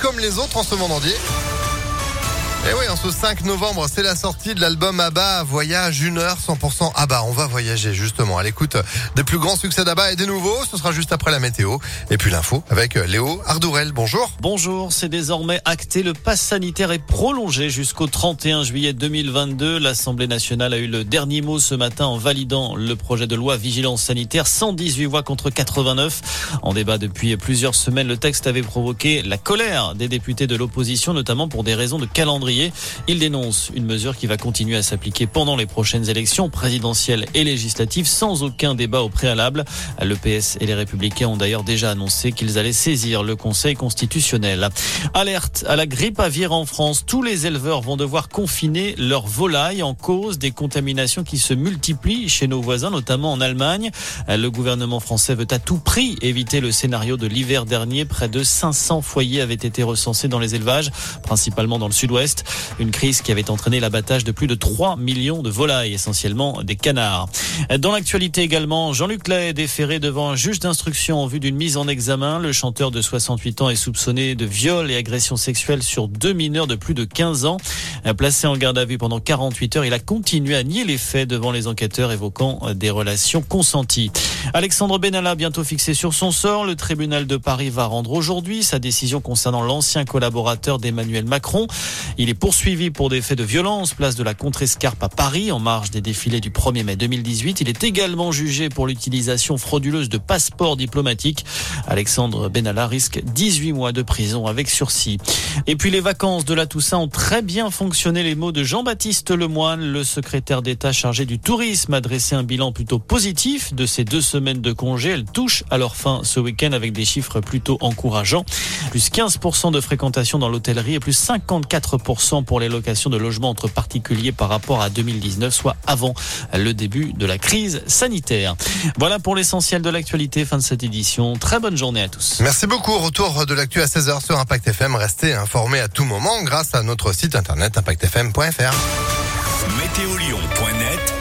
comme les autres en ce monde entier. Et oui, en ce 5 novembre, c'est la sortie de l'album ABBA Voyage 1 heure 100% ABBA. On va voyager justement à l'écoute des plus grands succès d'ABBA et des nouveaux. Ce sera juste après la météo. Et puis l'info avec Léo Ardourel. Bonjour. Bonjour, c'est désormais acté. Le pass sanitaire est prolongé jusqu'au 31 juillet 2022. L'Assemblée nationale a eu le dernier mot ce matin en validant le projet de loi vigilance sanitaire. 118 voix contre 89. En débat depuis plusieurs semaines, le texte avait provoqué la colère des députés de l'opposition, notamment pour des raisons de calendrier. Il dénonce une mesure qui va continuer à s'appliquer pendant les prochaines élections présidentielles et législatives sans aucun débat au préalable. Le PS et les Républicains ont d'ailleurs déjà annoncé qu'ils allaient saisir le Conseil constitutionnel. Alerte à la grippe aviaire en France. Tous les éleveurs vont devoir confiner leurs volailles en cause des contaminations qui se multiplient chez nos voisins, notamment en Allemagne. Le gouvernement français veut à tout prix éviter le scénario de l'hiver dernier. Près de 500 foyers avaient été recensés dans les élevages, principalement dans le sud-ouest. Une crise qui avait entraîné l'abattage de plus de 3 millions de volailles, essentiellement des canards. Dans l'actualité également, Jean-Luc Lay est déféré devant un juge d'instruction en vue d'une mise en examen. Le chanteur de 68 ans est soupçonné de viol et agression sexuelle sur deux mineurs de plus de 15 ans. Placé en garde à vue pendant 48 heures, il a continué à nier les faits devant les enquêteurs évoquant des relations consenties. Alexandre Benalla, bientôt fixé sur son sort, le tribunal de Paris va rendre aujourd'hui sa décision concernant l'ancien collaborateur d'Emmanuel Macron. Il est poursuivi pour des faits de violence, place de la Contrescarpe à Paris, en marge des défilés du 1er mai 2018. Il est également jugé pour l'utilisation frauduleuse de passeports diplomatiques. Alexandre Benalla risque 18 mois de prison avec sursis. Et puis les vacances de la Toussaint ont très bien fonctionné. Les mots de Jean-Baptiste Lemoine, le secrétaire d'État chargé du tourisme, a dressé un bilan plutôt positif de ces deux semaines de congé. Elles touchent à leur fin ce week-end avec des chiffres plutôt encourageants. Plus 15% de fréquentation dans l'hôtellerie et plus 54% pour les locations de logements entre particuliers par rapport à 2019, soit avant le début de la crise sanitaire. Voilà pour l'essentiel de l'actualité. Fin de cette édition. Très bonne journée à tous. Merci beaucoup. Retour de l'actu à 16h sur Impact FM. Restez informés à tout moment grâce à notre site internet impactfm.fr. Météolion.net